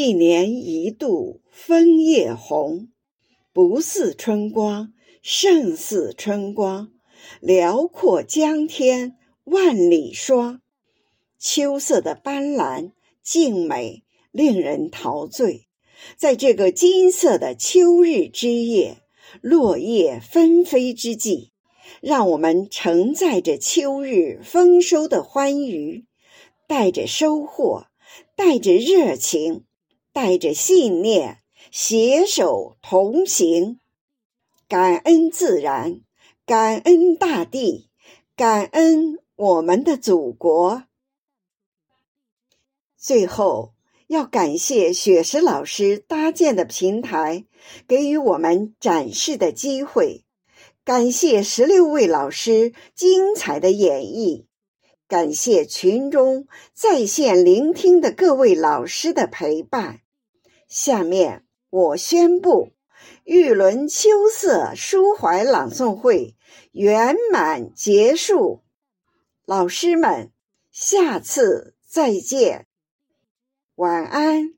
一年一度枫叶红，不似春光胜似春光。辽阔江天万里霜，秋色的斑斓静美，令人陶醉。在这个金色的秋日之夜，落叶纷飞之际，让我们承载着秋日丰收的欢愉，带着收获，带着热情，带着信念，携手同行，感恩自然。感恩大地，感恩我们的祖国。最后，要感谢雪石老师搭建的平台，给予我们展示的机会；感谢十六位老师精彩的演绎；感谢群中在线聆听的各位老师的陪伴。下面，我宣布。玉轮秋色抒怀朗诵会圆满结束，老师们，下次再见，晚安。